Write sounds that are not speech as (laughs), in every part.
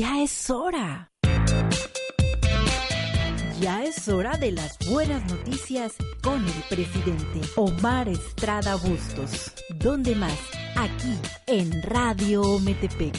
Ya es hora. Ya es hora de las buenas noticias con el presidente Omar Estrada Bustos. ¿Dónde más? Aquí en Radio Metepec.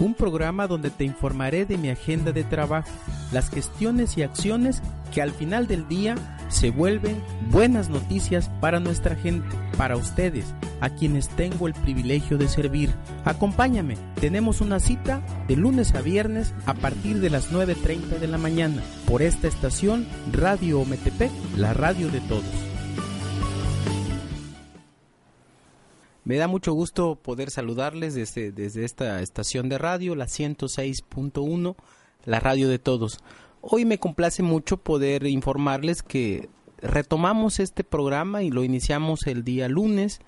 Un programa donde te informaré de mi agenda de trabajo, las gestiones y acciones que al final del día se vuelven buenas noticias para nuestra gente, para ustedes, a quienes tengo el privilegio de servir. Acompáñame, tenemos una cita de lunes a viernes a partir de las 9.30 de la mañana por esta estación Radio Ometepec, la radio de todos. Me da mucho gusto poder saludarles desde, desde esta estación de radio, la 106.1, la radio de todos. Hoy me complace mucho poder informarles que retomamos este programa y lo iniciamos el día lunes.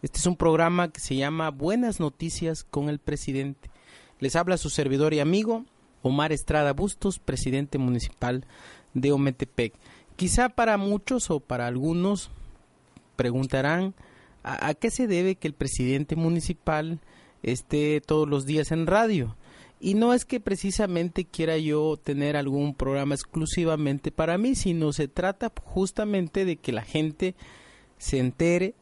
Este es un programa que se llama Buenas Noticias con el Presidente. Les habla su servidor y amigo Omar Estrada Bustos, presidente municipal de Ometepec. Quizá para muchos o para algunos preguntarán a, qué se debe que el presidente municipal esté todos los días en radio. Y no es que precisamente quiera yo tener algún programa exclusivamente para mí, sino se trata justamente de que la gente se entere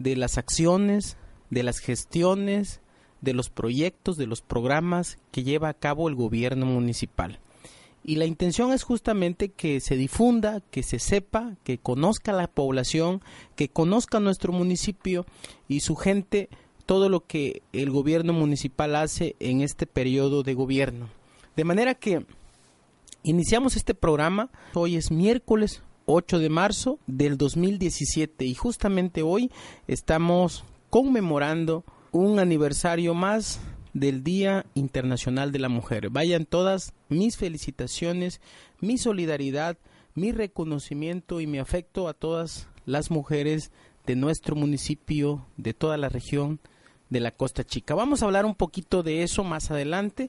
de las acciones, de las gestiones, de los proyectos, de los programas que lleva a cabo el gobierno municipal. Y la intención es justamente que se difunda, que se sepa, que conozca la población, que conozca nuestro municipio y su gente todo lo que el gobierno municipal hace en este periodo de gobierno. De manera que iniciamos este programa, hoy es miércoles 8 de marzo del 2017 y justamente hoy estamos conmemorando un aniversario más del Día Internacional de la Mujer. Vayan todas mis felicitaciones, mi solidaridad, mi reconocimiento y mi afecto a todas las mujeres de nuestro municipio, de toda la región de la Costa Chica. Vamos a hablar un poquito de eso más adelante,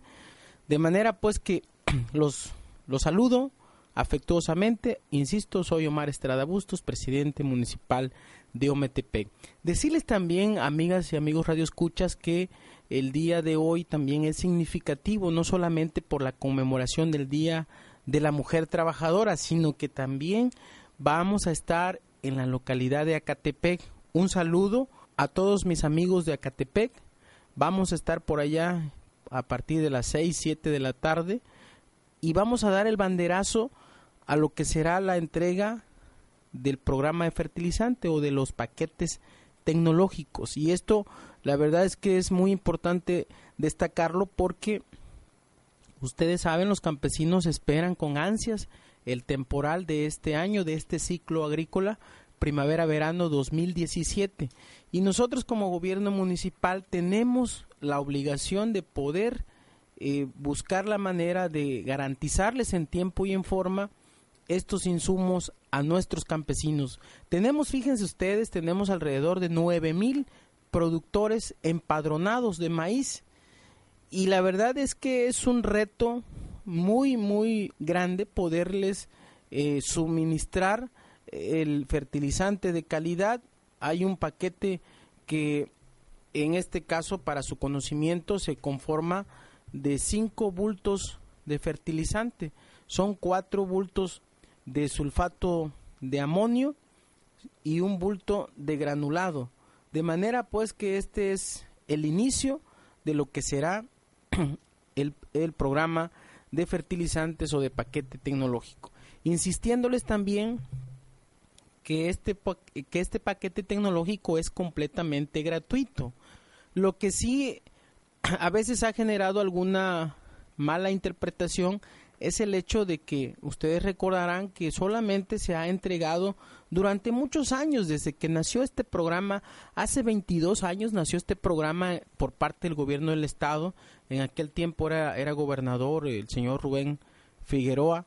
de manera pues que (clears throat) los, los saludo afectuosamente. Insisto, soy Omar Estrada Bustos, presidente municipal de Ometepec. Decirles también, amigas y amigos radioescuchas, que el día de hoy también es significativo, no solamente por la conmemoración del Día de la Mujer Trabajadora, sino que también vamos a estar en la localidad de Acatepec. Un saludo a todos mis amigos de Acatepec. Vamos a estar por allá a partir de las 6, 7 de la tarde y vamos a dar el banderazo a lo que será la entrega del programa de fertilizante o de los paquetes tecnológicos. Y esto la verdad es que es muy importante destacarlo porque ustedes saben, los campesinos esperan con ansias el temporal de este año, de este ciclo agrícola, primavera-verano 2017. Y nosotros como gobierno municipal tenemos la obligación de poder eh, buscar la manera de garantizarles en tiempo y en forma estos insumos a nuestros campesinos. Tenemos, fíjense ustedes, tenemos alrededor de nueve mil productores empadronados de maíz y la verdad es que es un reto muy muy grande poderles eh, suministrar el fertilizante de calidad. Hay un paquete que en este caso para su conocimiento se conforma de cinco bultos de fertilizante. Son cuatro bultos de sulfato de amonio y un bulto de granulado. De manera pues que este es el inicio de lo que será (clears throat) el, el programa de fertilizantes o de paquete tecnológico. Insistiéndoles también que este, que este paquete tecnológico es completamente gratuito. Lo que sí (clears throat) a veces ha generado alguna mala interpretación es el hecho de que ustedes recordarán que solamente se ha entregado durante muchos años, desde que nació este programa, hace 22 años nació este programa por parte del gobierno del estado, en aquel tiempo era, era gobernador el señor Rubén Figueroa,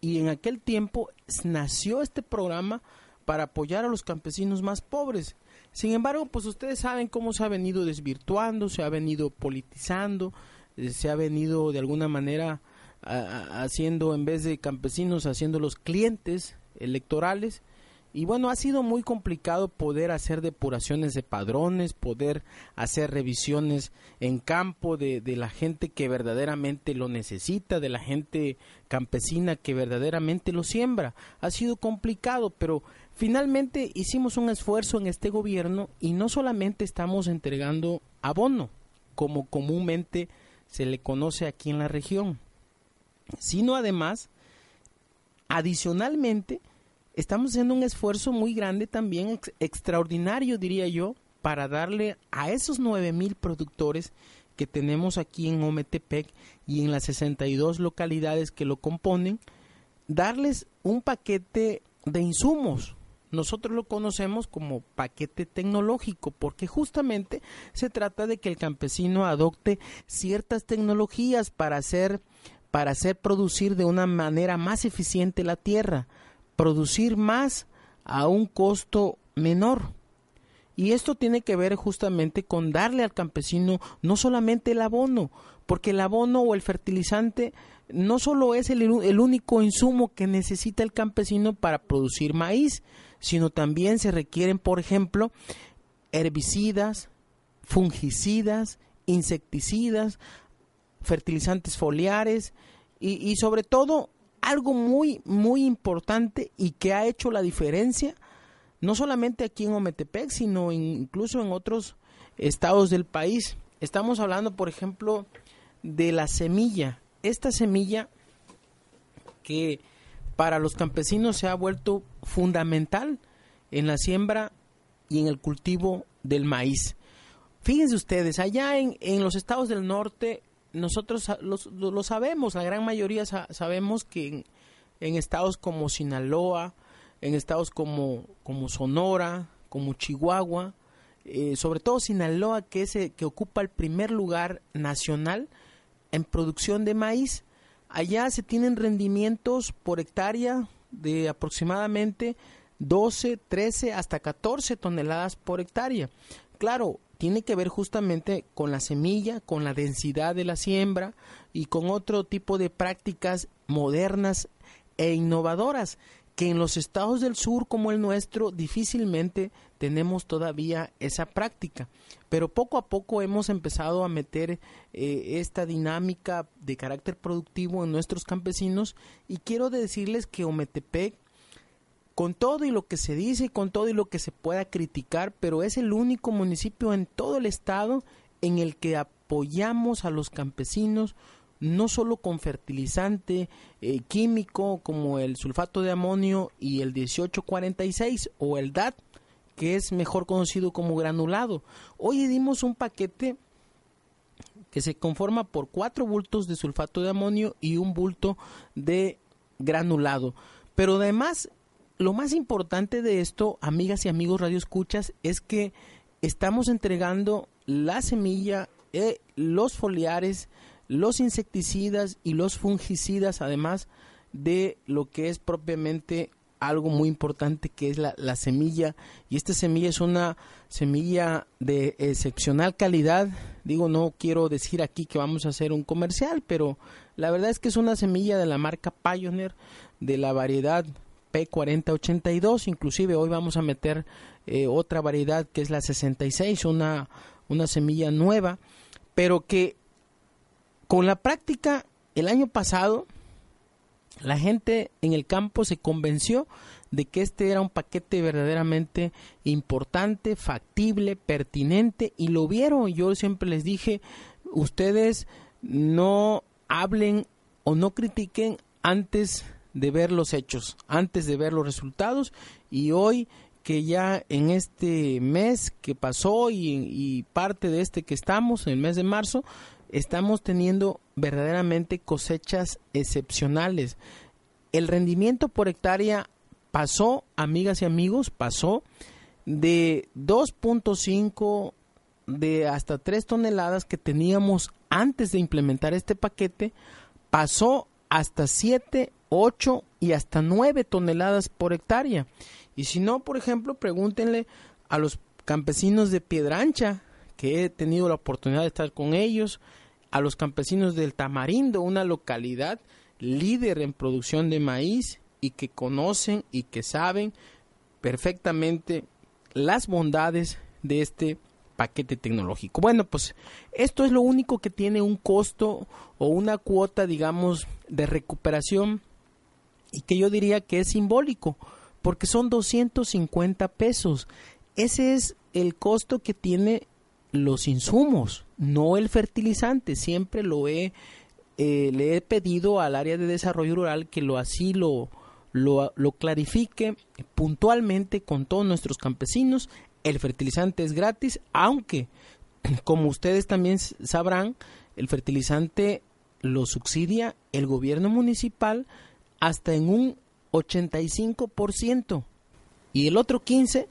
y en aquel tiempo nació este programa para apoyar a los campesinos más pobres. Sin embargo, pues ustedes saben cómo se ha venido desvirtuando, se ha venido politizando, eh, se ha venido de alguna manera haciendo en vez de campesinos haciendo los clientes electorales Y bueno, ha sido muy complicado poder hacer depuraciones de padrones, poder hacer revisiones en campo de, de, la gente que verdaderamente lo necesita, de la gente campesina que verdaderamente lo siembra. Ha sido complicado, pero finalmente hicimos un esfuerzo en este gobierno y no solamente estamos entregando abono, como comúnmente se le conoce aquí en la región, sino además, adicionalmente, estamos haciendo un esfuerzo muy grande también, extraordinario diría yo, para darle a esos nueve mil productores que tenemos aquí en Ometepec y en las 62 localidades que lo componen, darles un paquete de insumos. Nosotros lo conocemos como paquete tecnológico porque justamente se trata de que el campesino adopte ciertas tecnologías para hacer para hacer producir de una manera más eficiente la tierra, producir más a un costo menor. Y esto tiene que ver justamente con darle al campesino no solamente el abono, porque el abono o el fertilizante no solo es el, el, único insumo que necesita el campesino para producir maíz, sino también se requieren, por ejemplo, herbicidas, fungicidas, insecticidas, fertilizantes foliares y, y sobre todo algo muy, muy importante y que ha hecho la diferencia, no solamente aquí en Ometepec, sino incluso en otros estados del país. Estamos hablando, por ejemplo, de la semilla. Esta semilla que para los campesinos se ha vuelto fundamental en la siembra y en el cultivo del maíz. Fíjense ustedes, allá en, en los estados del norte nosotros lo sabemos, la gran mayoría sabemos que en, estados como Sinaloa, en estados como, como Sonora, como Chihuahua, eh, sobre todo Sinaloa, que, es, que ocupa el primer lugar nacional en producción de maíz, allá se tienen rendimientos por hectárea de aproximadamente 12, 13 hasta 14 toneladas por hectárea. Claro, tiene que ver justamente con la semilla, con la densidad de la siembra y con otro tipo de prácticas modernas e innovadoras que en los estados del sur como el nuestro difícilmente tenemos todavía esa práctica. Pero poco a poco hemos empezado a meter eh, esta dinámica de carácter productivo en nuestros campesinos y quiero decirles que Ometepec con todo y lo que se dice con todo y lo que se pueda criticar, pero es el único municipio en todo el estado en el que apoyamos a los campesinos no solo con fertilizante eh, químico como el sulfato de amonio y el 1846 o el DAT, que es mejor conocido como granulado. Hoy dimos un paquete que se conforma por cuatro bultos de sulfato de amonio y un bulto de granulado. Pero además lo más importante de esto, amigas y amigos Radio Escuchas, es que estamos entregando la semilla, eh, los foliares, los insecticidas y los fungicidas, además de lo que es propiamente algo muy importante que es la, la, semilla. Y esta semilla es una semilla de excepcional calidad. Digo no quiero decir aquí que vamos a hacer un comercial pero la verdad es que es una semilla de la marca Pioneer de la variedad P4082, inclusive hoy vamos a meter eh, otra variedad que es la 66, una, una semilla nueva, pero que con la práctica el año pasado la gente en el campo se convenció de que este era un paquete verdaderamente importante, factible, pertinente y lo vieron. Yo siempre les dije, ustedes no hablen o no critiquen antes de ver los hechos, antes de ver los resultados y hoy que ya en este mes que pasó y, parte de este que estamos, en el mes de marzo, estamos teniendo verdaderamente cosechas excepcionales. El rendimiento por hectárea pasó, amigas y amigos, pasó de 2.5 de hasta 3 toneladas que teníamos antes de implementar este paquete, pasó hasta 7 8 y hasta 9 toneladas por hectárea. Y si no, por ejemplo, pregúntenle a los campesinos de Piedra Ancha, que he tenido la oportunidad de estar con ellos, a los campesinos del Tamarindo, una localidad líder en producción de maíz y que conocen y que saben perfectamente las bondades de este paquete tecnológico. Bueno, pues esto es lo único que tiene un costo o una cuota, digamos, de recuperación y que yo diría que es simbólico, porque son 250 pesos. Ese es el costo que tiene los insumos, no el fertilizante. Siempre lo he, eh, le he pedido al área de desarrollo rural que lo así lo, lo, lo clarifique puntualmente con todos nuestros campesinos el fertilizante es gratis, aunque, (clears throat) como ustedes también sabrán, el fertilizante lo subsidia el gobierno municipal hasta en un 85% y el otro 15%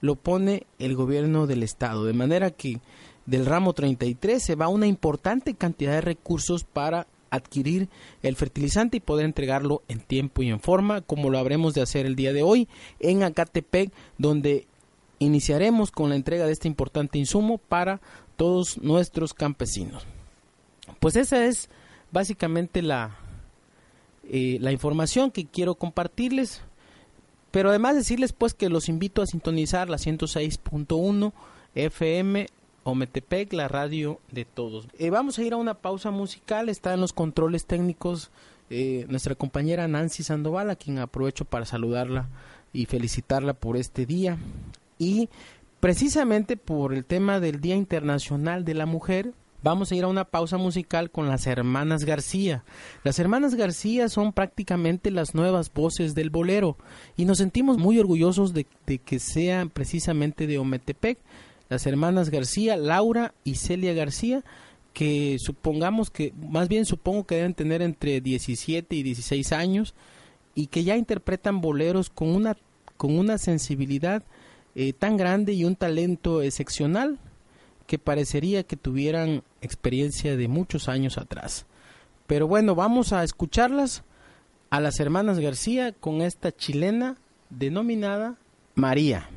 lo pone el gobierno del estado, de manera que del ramo 33 se va una importante cantidad de recursos para adquirir el fertilizante y poder entregarlo en tiempo y en forma, como lo habremos de hacer el día de hoy en Acatepec, donde iniciaremos con la entrega de este importante insumo para todos nuestros campesinos. Pues esa es básicamente la, eh, la información que quiero compartirles. Pero además decirles pues que los invito a sintonizar la 106.1 FM Ometepec, la radio de todos. Eh, vamos a ir a una pausa musical, está en los controles técnicos eh, nuestra compañera Nancy Sandoval, a quien aprovecho para saludarla y felicitarla por este día. Y precisamente por el tema del Día Internacional de la Mujer, vamos a ir a una pausa musical con las hermanas García. Las hermanas García son prácticamente las nuevas voces del bolero y nos sentimos muy orgullosos de, que sean precisamente de Ometepec. Las hermanas García, Laura y Celia García, que supongamos que, más bien supongo que deben tener entre 17 y 16 años y que ya interpretan boleros con una, con una sensibilidad eh, tan grande y un talento excepcional que parecería que tuvieran experiencia de muchos años atrás. Pero bueno, vamos a escucharlas a las hermanas García con esta chilena denominada María.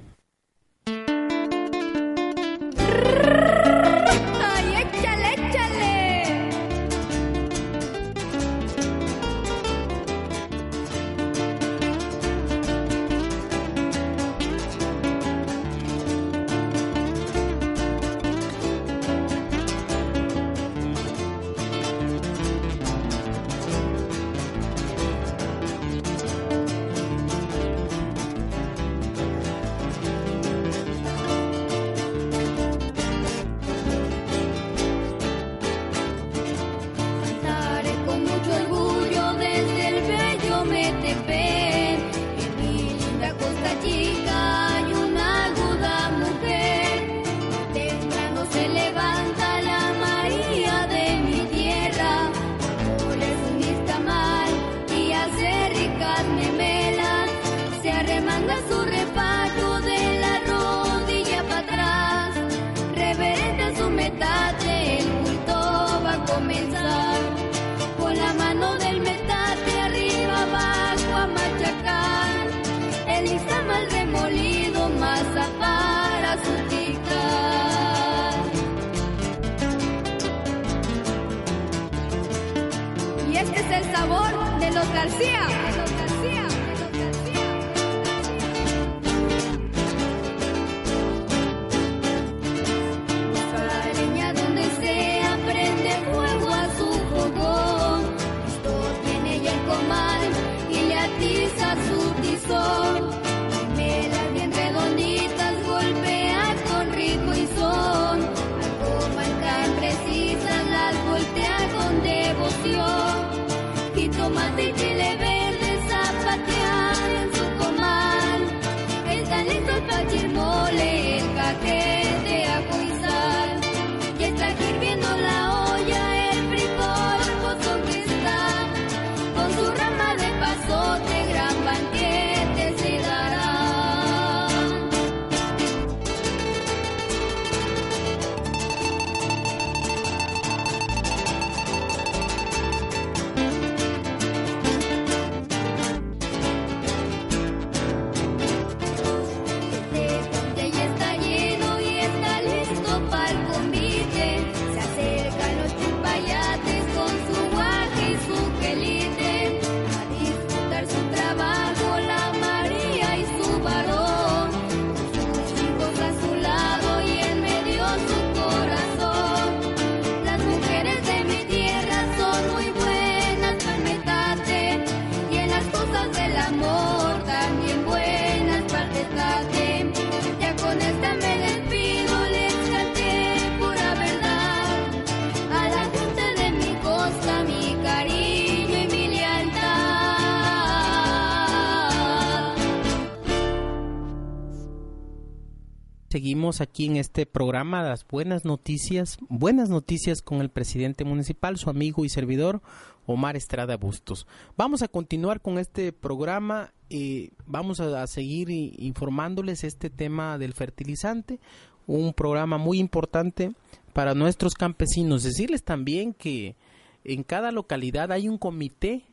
Seguimos aquí en este programa las buenas noticias, buenas noticias con el presidente municipal, su amigo y servidor Omar Estrada Bustos. Vamos a continuar con este programa y vamos a, seguir informándoles este tema del fertilizante, un programa muy importante para nuestros campesinos. Decirles también que en cada localidad hay un comité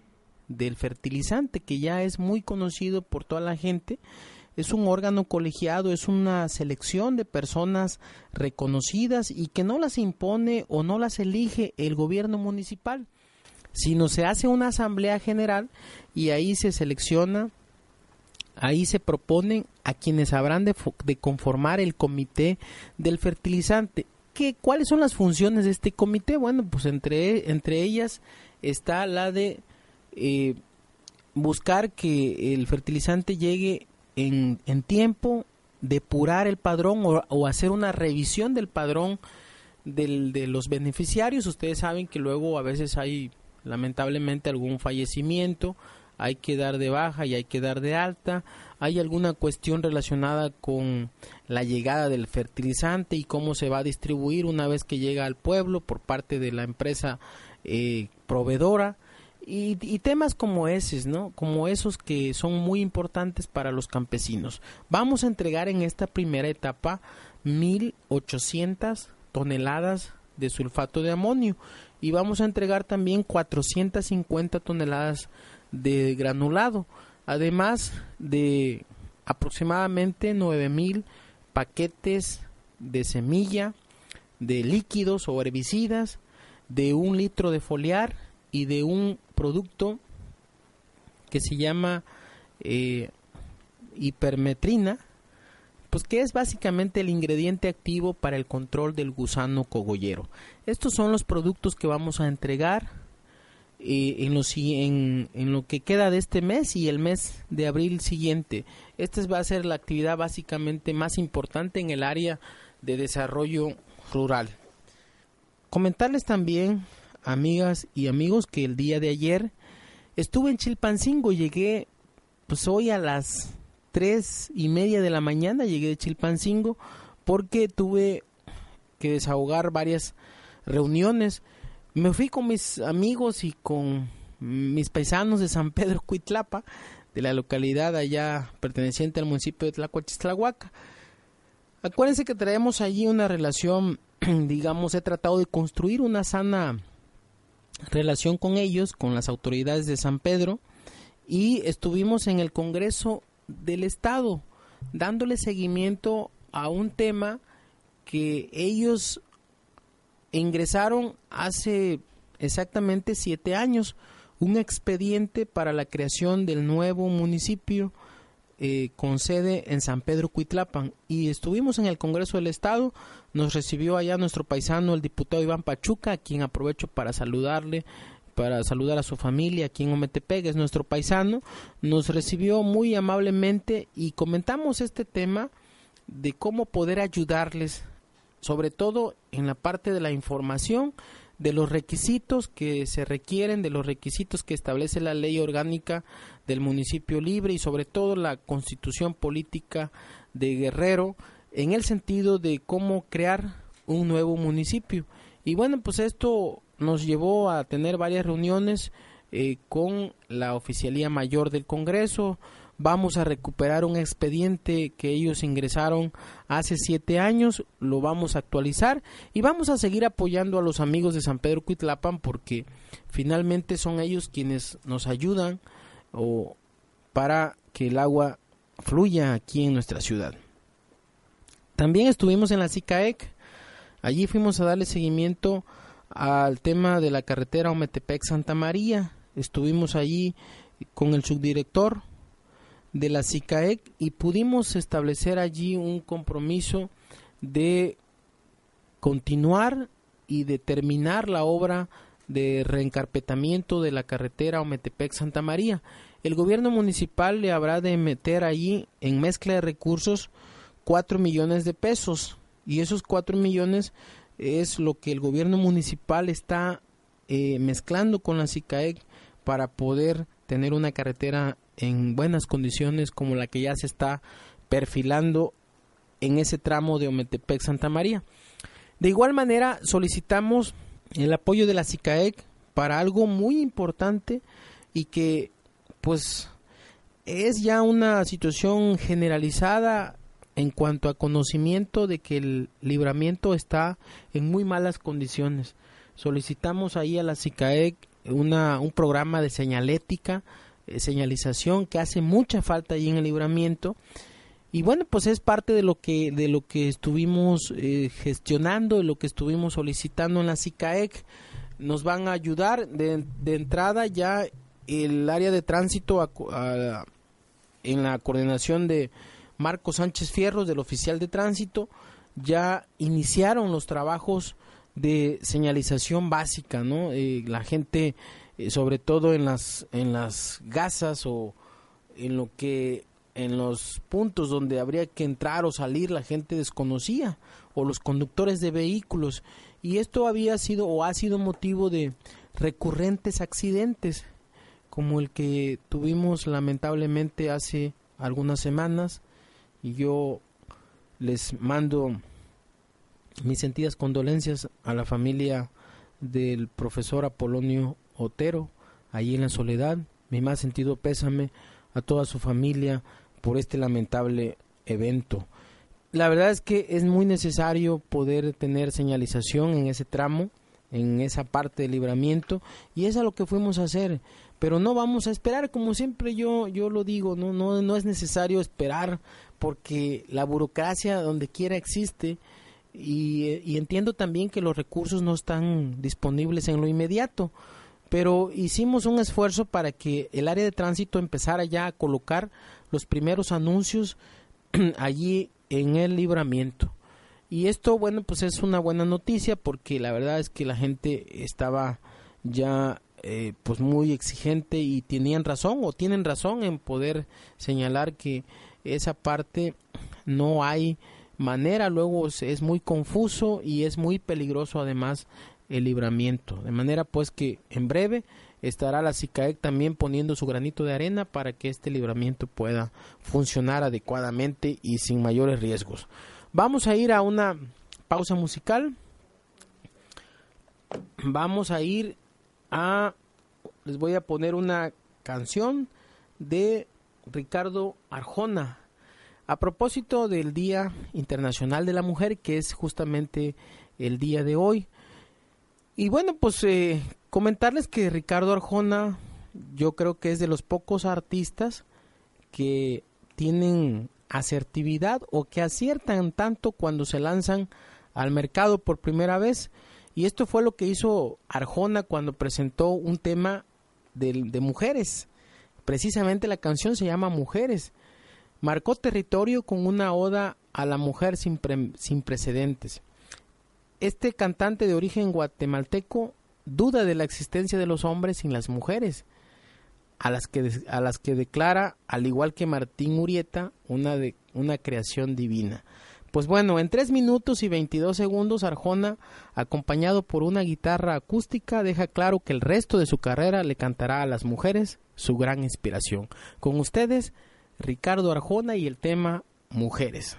del fertilizante que ya es muy conocido por toda la gente es un órgano colegiado, es una selección de personas reconocidas y que no las impone o no las elige el gobierno municipal, sino se hace una asamblea general y ahí se selecciona, ahí se proponen a quienes habrán de, conformar el comité del fertilizante. ¿Qué, ¿Cuáles son las funciones de este comité? Bueno, pues entre, entre ellas está la de eh, buscar que el fertilizante llegue en, en tiempo, depurar el padrón o, hacer una revisión del padrón del, de los beneficiarios. Ustedes saben que luego a veces hay lamentablemente algún fallecimiento, hay que dar de baja y hay que dar de alta, hay alguna cuestión relacionada con la llegada del fertilizante y cómo se va a distribuir una vez que llega al pueblo por parte de la empresa eh, proveedora y, temas como esos, ¿no? Como esos que son muy importantes para los campesinos. Vamos a entregar en esta primera etapa 1.800 toneladas de sulfato de amonio y vamos a entregar también 450 toneladas de granulado, además de aproximadamente 9.000 paquetes de semilla, de líquidos o herbicidas, de un litro de foliar y de un producto que se llama eh, hipermetrina, pues que es básicamente el ingrediente activo para el control del gusano cogollero. Estos son los productos que vamos a entregar eh, en, en, lo que queda de este mes y el mes de abril siguiente. Esta va a ser la actividad básicamente más importante en el área de desarrollo rural. Comentarles también amigas y amigos, que el día de ayer estuve en Chilpancingo, llegué pues hoy a las tres y media de la mañana, llegué de Chilpancingo porque tuve que desahogar varias reuniones. Me fui con mis amigos y con mis paisanos de San Pedro Cuitlapa, de la localidad allá perteneciente al municipio de Tlacuachistlahuaca. Acuérdense que traemos allí una relación, (clears throat) digamos, he tratado de construir una sana relación con ellos, con las autoridades de San Pedro, y estuvimos en el Congreso del Estado dándole seguimiento a un tema que ellos ingresaron hace exactamente siete años, un expediente para la creación del nuevo municipio eh, con sede en San Pedro Cuitlapan. Y estuvimos en el Congreso del Estado, nos recibió allá nuestro paisano el diputado Iván Pachuca, a quien aprovecho para saludarle para saludar a su familia aquí en Ometepec, es nuestro paisano, nos recibió muy amablemente y comentamos este tema de cómo poder ayudarles, sobre todo en la parte de la información, de los requisitos que se requieren, de los requisitos que establece la ley orgánica del municipio libre y sobre todo la constitución política de Guerrero en el sentido de cómo crear un nuevo municipio. Y bueno, pues esto nos llevó a tener varias reuniones eh, con la Oficialía Mayor del Congreso, vamos a recuperar un expediente que ellos ingresaron hace siete años, lo vamos a actualizar y vamos a seguir apoyando a los amigos de San Pedro Cuitlapan porque finalmente son ellos quienes nos ayudan o para que el agua fluya aquí en nuestra ciudad. También estuvimos en la SICAEC, allí fuimos a darle seguimiento al tema de la carretera Ometepec Santa María, estuvimos allí con el subdirector de la SICAEC y pudimos establecer allí un compromiso de continuar y de terminar la obra de reencarpetamiento de la carretera Ometepec Santa María. El gobierno municipal le habrá de meter allí en mezcla de recursos cuatro millones de pesos y esos cuatro millones es lo que el gobierno municipal está eh, mezclando con la SICAEC para poder tener una carretera en buenas condiciones como la que ya se está perfilando en ese tramo de Ometepec Santa María. De igual manera, solicitamos el apoyo de la SICAEC para algo muy importante y que pues es ya una situación generalizada en cuanto a conocimiento de que el libramiento está en muy malas condiciones. Solicitamos ahí a la SICAEC una, un programa de señalética, eh, señalización que hace mucha falta ahí en el libramiento y bueno pues es parte de lo que de lo que estuvimos eh, gestionando de lo que estuvimos solicitando en la SICAEC nos van a ayudar de, de entrada ya el área de tránsito en la coordinación de Marco Sánchez Fierros del oficial de tránsito ya iniciaron los trabajos de señalización básica, ¿no? Eh, la gente, eh, sobre todo en las en las gasas o en lo que en los puntos donde habría que entrar o salir la gente desconocía o los conductores de vehículos. Y esto había sido o ha sido motivo de recurrentes accidentes como el que tuvimos lamentablemente hace algunas semanas. Y yo les mando mis sentidas condolencias a la familia del profesor Apolonio Otero, ahí en la soledad, mi más sentido pésame a toda su familia por este lamentable evento. La verdad es que es muy necesario poder tener señalización en ese tramo, en esa parte del libramiento, y es a lo que fuimos a hacer. Pero no vamos a esperar, como siempre yo, yo lo digo, no, no, no es necesario esperar porque la burocracia donde quiera existe y, entiendo también que los recursos no están disponibles en lo inmediato, pero hicimos un esfuerzo para que el área de tránsito empezara ya a colocar los primeros anuncios (clears throat) allí en el libramiento. Y esto, bueno, pues es una buena noticia porque la verdad es que la gente estaba ya eh, pues muy exigente y tenían razón o tienen razón en poder señalar que esa parte no hay manera, luego es muy confuso y es muy peligroso además el libramiento. De manera pues que en breve estará la SICAEC también poniendo su granito de arena para que este libramiento pueda funcionar adecuadamente y sin mayores riesgos. Vamos a ir a una pausa musical. Vamos a ir a... Les voy a poner una canción de Ricardo Arjona, a propósito del Día Internacional de la Mujer, que es justamente el día de hoy. Y bueno, pues eh, comentarles que Ricardo Arjona, yo creo que es de los pocos artistas que tienen asertividad o que aciertan tanto cuando se lanzan al mercado por primera vez. Y esto fue lo que hizo Arjona cuando presentó un tema de, mujeres. Precisamente la canción se llama Mujeres marcó territorio con una oda a la mujer sin, sin precedentes. Este cantante de origen guatemalteco duda de la existencia de los hombres sin las mujeres, a las que, a las que declara, al igual que Martín Urieta, una, de, una creación divina. Pues bueno, en 3 minutos y 22 segundos, Arjona, acompañado por una guitarra acústica, deja claro que el resto de su carrera le cantará a las mujeres su gran inspiración. Con ustedes, Ricardo Arjona y el tema Mujeres.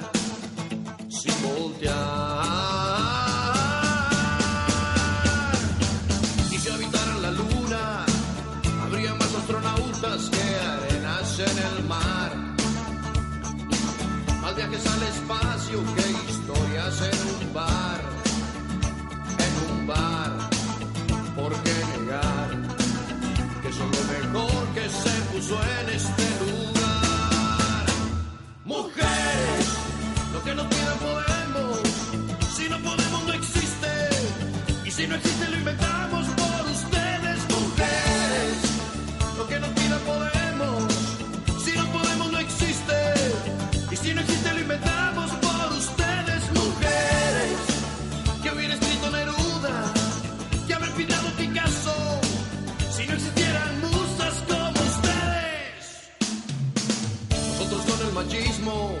voltear. Y si habitaran la luna, habría más astronautas que arenas en el mar. Más viajes al espacio que en un bar, en un bar. ¿Por qué negar que son lo mejor que se puso en este lugar? Mujeres, que no tiene podemos. Si no podemos, no existe. Y si no existe, lo inventamos por ustedes, mujeres. Lo que no tiene podemos. Si no podemos, no existe. Y si no existe, lo inventamos por ustedes, mujeres. Que hubiera escrito Neruda, que haber pintado Picasso. Si no existieran musas como ustedes. Nosotros con el machismo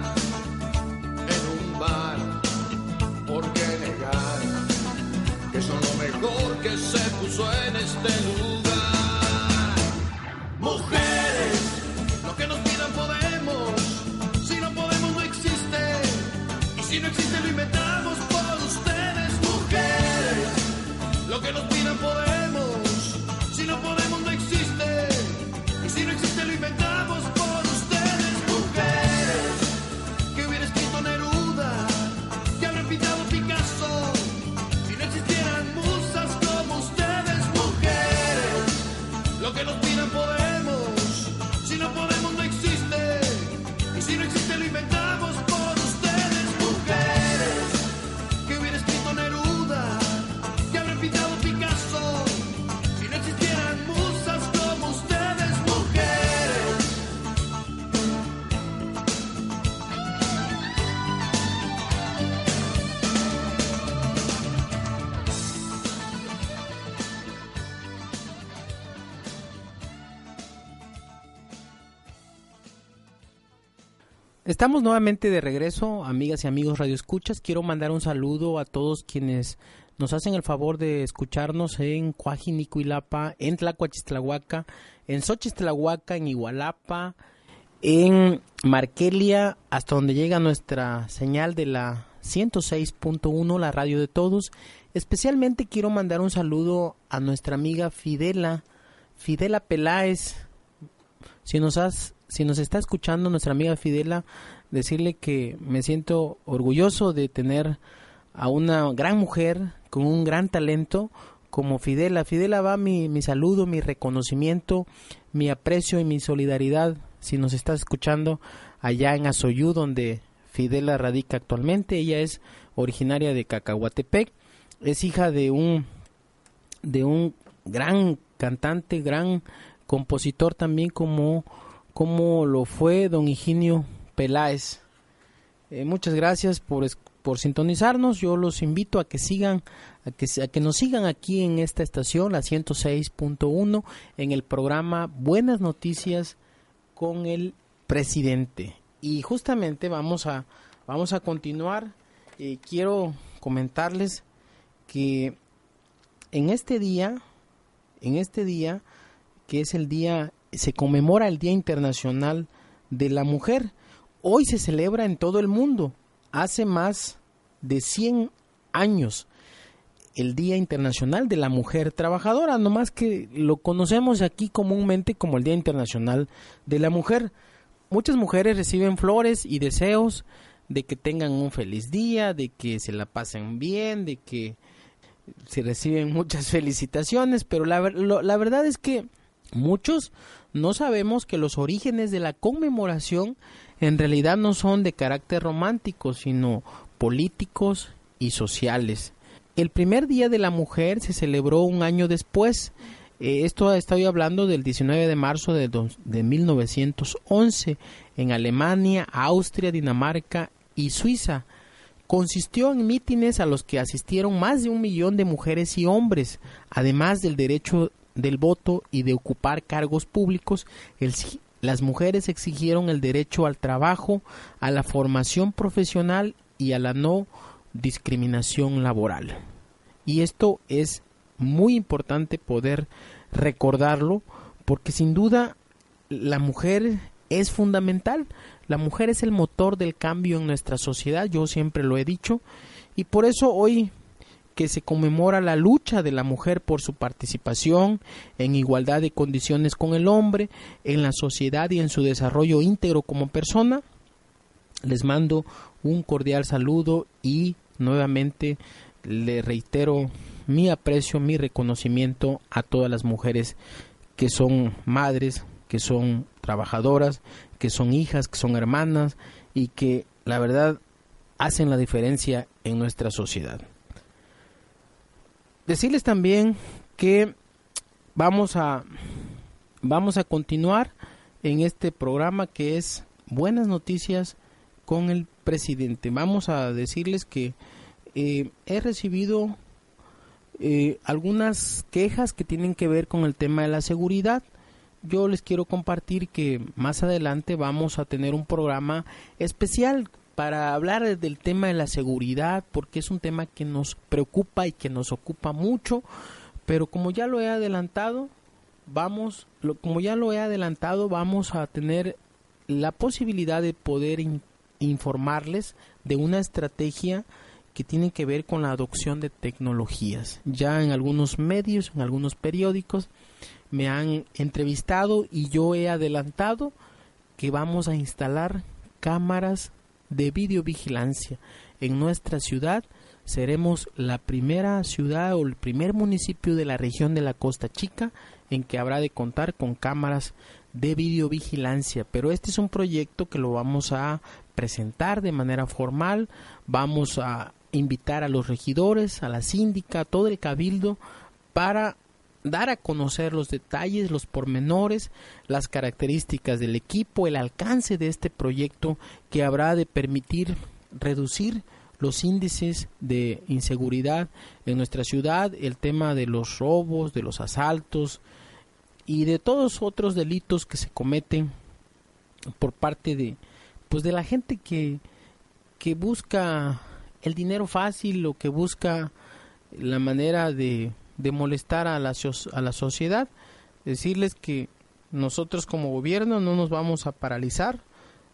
que son lo mejor que se puso en este lugar? Estamos nuevamente de regreso, amigas y amigos Radio Escuchas. Quiero mandar un saludo a todos quienes nos hacen el favor de escucharnos en Cuajinicuilapa, en Tlacuachistlahuaca, en Xochistlahuaca, en Igualapa, en Marquelia, hasta donde llega nuestra señal de la 106.1, la radio de todos. Especialmente quiero mandar un saludo a nuestra amiga Fidela, Fidela Peláez. Si nos has si nos está escuchando nuestra amiga Fidela, decirle que me siento orgulloso de tener a una gran mujer con un gran talento como Fidela. Fidela va mi, mi saludo, mi reconocimiento, mi aprecio y mi solidaridad si nos está escuchando allá en Azoyú, donde Fidela radica actualmente. Ella es originaria de Cacahuatepec, es hija de un de un gran cantante, gran compositor también como como lo fue don Higinio Peláez. Eh, muchas gracias por, por sintonizarnos. Yo los invito a que sigan, a que, a que nos sigan aquí en esta estación, la 106.1, en el programa Buenas Noticias con el presidente. Y justamente vamos a, vamos a continuar. Eh, quiero comentarles que en este día, en este día, que es el día, se conmemora el Día Internacional de la Mujer. Hoy se celebra en todo el mundo. Hace más de 100 años el Día Internacional de la Mujer Trabajadora, no más que lo conocemos aquí comúnmente como el Día Internacional de la Mujer. Muchas mujeres reciben flores y deseos de que tengan un feliz día, de que se la pasen bien, de que se reciben muchas (laughs) felicitaciones, pero la, la verdad es que muchos no sabemos que los orígenes de la conmemoración en realidad no son de carácter romántico, sino políticos y sociales. El primer Día de la Mujer se celebró un año después. Eh, esto estoy hablando del 19 de marzo de, dos- de 1911 en Alemania, Austria, Dinamarca y Suiza. Consistió en mítines a los que asistieron más de un millón de mujeres y hombres, además del derecho del voto y de ocupar cargos públicos. las mujeres exigieron el derecho al trabajo, a la formación profesional y a la no discriminación laboral. Y esto es muy importante poder recordarlo porque sin duda la mujer es fundamental. La mujer es el motor del cambio en nuestra sociedad, yo siempre lo he dicho, y por eso hoy que se conmemora la lucha de la mujer por su participación en igualdad de condiciones con el hombre, en la sociedad y en su desarrollo íntegro como persona, les mando un cordial saludo y nuevamente le reitero mi aprecio, mi reconocimiento a todas las mujeres que son madres, que son trabajadoras, que son hijas, que son hermanas y que la verdad hacen la diferencia en nuestra sociedad. Decirles también que vamos a vamos a continuar en este programa que es Buenas Noticias con el presidente. Vamos a decirles que eh, he recibido eh, algunas quejas que tienen que ver con el tema de la seguridad. Yo les quiero compartir que más adelante vamos a tener un programa especial para hablar del tema de la seguridad, porque es un tema que nos preocupa y que nos ocupa mucho, pero como ya lo he adelantado, vamos, como ya lo he adelantado, vamos a tener la posibilidad de poder informarles de una estrategia que tiene que ver con la adopción de tecnologías. Ya en algunos medios, en algunos periódicos, me han entrevistado y yo he adelantado que vamos a instalar cámaras de videovigilancia en nuestra ciudad. Seremos la primera ciudad o el primer municipio de la región de la Costa Chica en que habrá de contar con cámaras de videovigilancia, pero este es un proyecto que lo vamos a presentar de manera formal, vamos a invitar a los regidores, a la síndica, a todo el cabildo para dar a conocer los detalles, los pormenores, las características del equipo, el alcance de este proyecto que habrá de permitir reducir los índices de inseguridad en nuestra ciudad, el tema de los robos, de los asaltos, y de todos otros delitos que se cometen por parte de pues de la gente que que busca el dinero fácil o que busca la manera de, de molestar a la, a la sociedad decirles que nosotros como gobierno no nos vamos a paralizar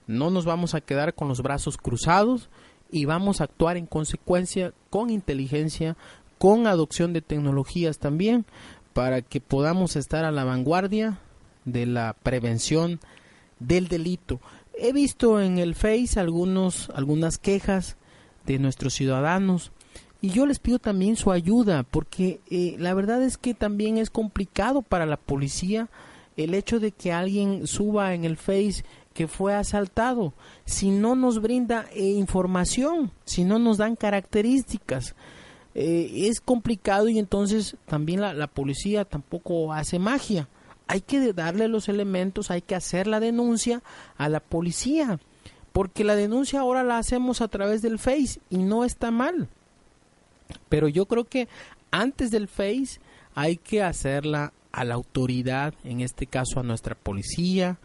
no nos vamos a quedar con los brazos cruzados y vamos a actuar en consecuencia con inteligencia con adopción de tecnologías también para que podamos estar a la vanguardia de la prevención del delito. He visto en el Face algunos, algunas quejas de nuestros ciudadanos y yo les pido también su ayuda porque eh, la verdad es que también es complicado para la policía el hecho de que alguien suba en el Face que fue asaltado si no nos brinda eh, información, si no nos dan características. Eh, es complicado y entonces también la, la policía tampoco hace magia. Hay que darle los elementos, hay que hacer la denuncia a la policía, porque la denuncia ahora la hacemos a través del Face y no está mal. Pero yo creo que antes del Face hay que hacerla a la autoridad, en este caso a nuestra policía,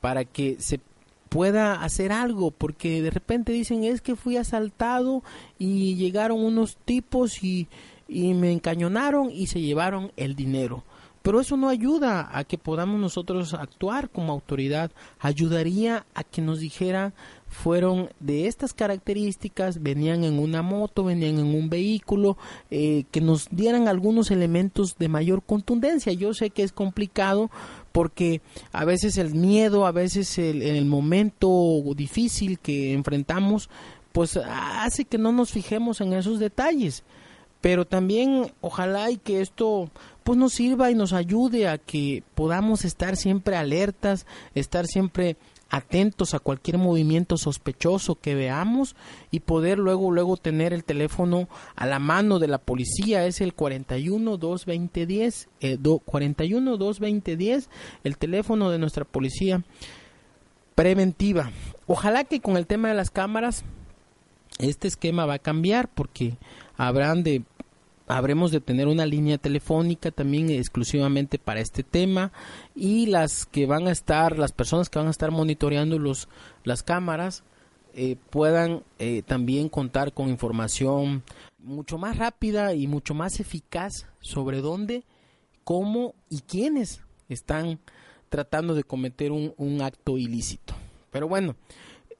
para que se pueda hacer algo, porque de repente dicen es que fui asaltado y llegaron unos tipos y, y me encañonaron y se llevaron el dinero. Pero eso no ayuda a que podamos nosotros actuar como autoridad. Ayudaría a que nos dijera fueron de estas características, venían en una moto, venían en un vehículo, eh, que nos dieran algunos elementos de mayor contundencia. Yo sé que es complicado porque a veces el miedo, a veces el, el momento difícil que enfrentamos, pues hace que no nos fijemos en esos detalles. Pero también ojalá y que esto pues nos sirva y nos ayude a que podamos estar siempre alertas, estar siempre atentos a cualquier movimiento sospechoso que veamos y poder luego luego tener el teléfono a la mano de la policía. Es el 41 220 10 eh, 41 220 10 el teléfono de nuestra policía preventiva. Ojalá que con el tema de las cámaras este esquema va a cambiar porque habrán de habremos de tener una línea telefónica también exclusivamente para este tema y las que van a estar las personas que van a estar monitoreando los las cámaras eh, puedan eh, también contar con información mucho más rápida y mucho más eficaz sobre dónde cómo y quiénes están tratando de cometer un, un acto ilícito. Pero bueno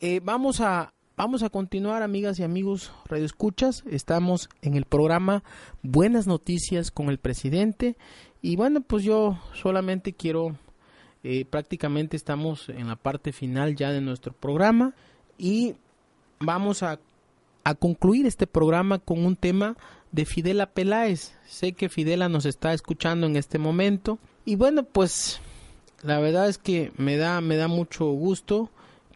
eh, vamos a Vamos a continuar, amigas y amigos Radio Escuchas. Estamos en el programa Buenas Noticias con el presidente. Y bueno, pues yo solamente quiero, eh, prácticamente estamos en la parte final ya de nuestro programa. Y vamos a, a concluir este programa con un tema de Fidela Peláez. Sé que Fidela nos está escuchando en este momento. Y bueno, pues la verdad es que me da, me da mucho gusto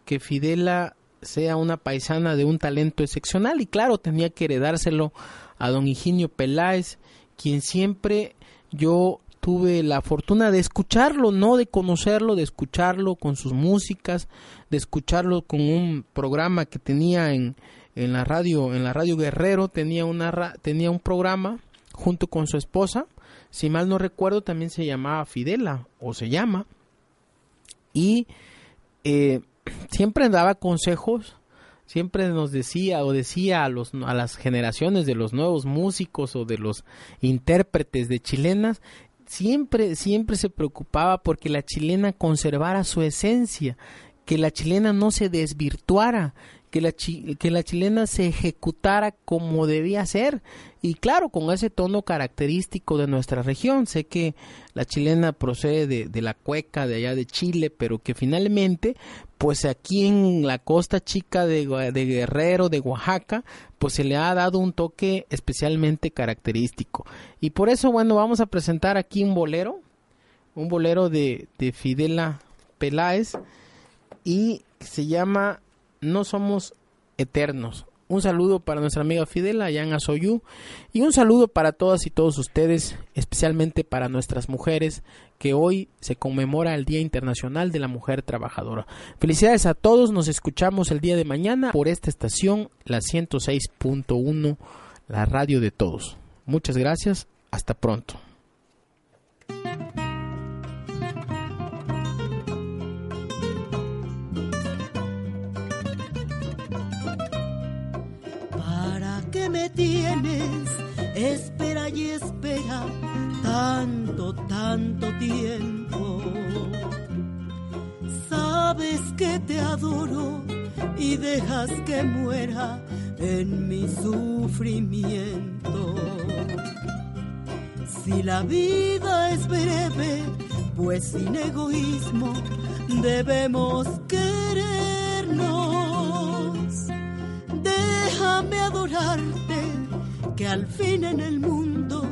que Fidela sea una paisana de un talento excepcional y claro, tenía que heredárselo a don Higinio Peláez, quien siempre yo tuve la fortuna de escucharlo, no de conocerlo, de escucharlo con sus músicas, de escucharlo con un programa que tenía en, en la radio, en la radio Guerrero, tenía una tenía un programa junto con su esposa, si mal no recuerdo también se llamaba Fidela o se llama y eh, siempre daba consejos siempre nos decía o decía a, los, a las generaciones de los nuevos músicos o de los intérpretes de chilenas, siempre, siempre se preocupaba porque la chilena conservara su esencia, que la chilena no se desvirtuara, que la, que la chilena se ejecutara como debía ser. Y claro con ese tono característico de nuestra región. Sé que la chilena procede de, de, la cueca de allá de Chile pero que finalmente pues aquí en la costa chica de, de Guerrero de Oaxaca pues se le ha dado un toque especialmente característico. Y por eso bueno vamos a presentar aquí un bolero un bolero de, de Fidela Peláez y se llama no somos eternos. Un saludo para nuestra amiga Fidel allá en y un saludo para todas y todos ustedes, especialmente para nuestras mujeres, que hoy se conmemora el Día Internacional de la Mujer Trabajadora. Felicidades a todos, nos escuchamos el día de mañana por esta estación, la 106.1, la radio de todos. Muchas gracias, hasta pronto. Me tienes, espera y espera tanto, tanto tiempo. Sabes que te adoro y dejas que muera en mi sufrimiento. Si la vida es breve, pues sin egoísmo debemos querernos que al fin en el mundo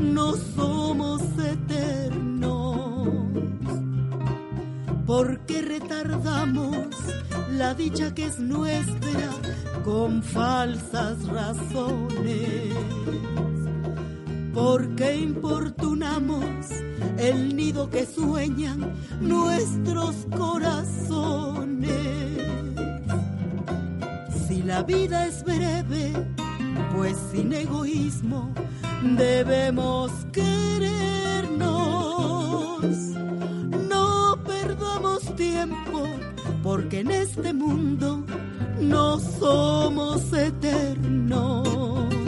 no somos eternos. Porque retardamos la dicha que es nuestra con falsas razones. Porque importunamos el nido que sueñan nuestros corazones la vida es breve, pues sin egoísmo debemos querernos. No perdamos tiempo, porque en este mundo no somos eternos.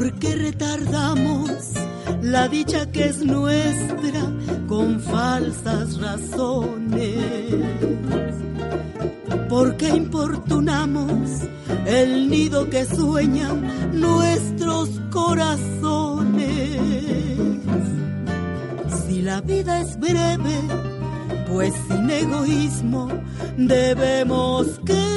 Qué retardamos la dicha que es nuestra con falsas razones. ¿Por qué importunamos el nido que sueñan nuestros corazones? Si la vida es breve, pues sin egoísmo debemos querernos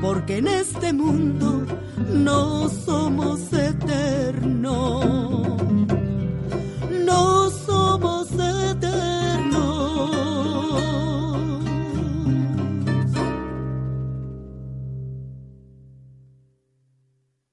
porque en este mundo no somos eternos.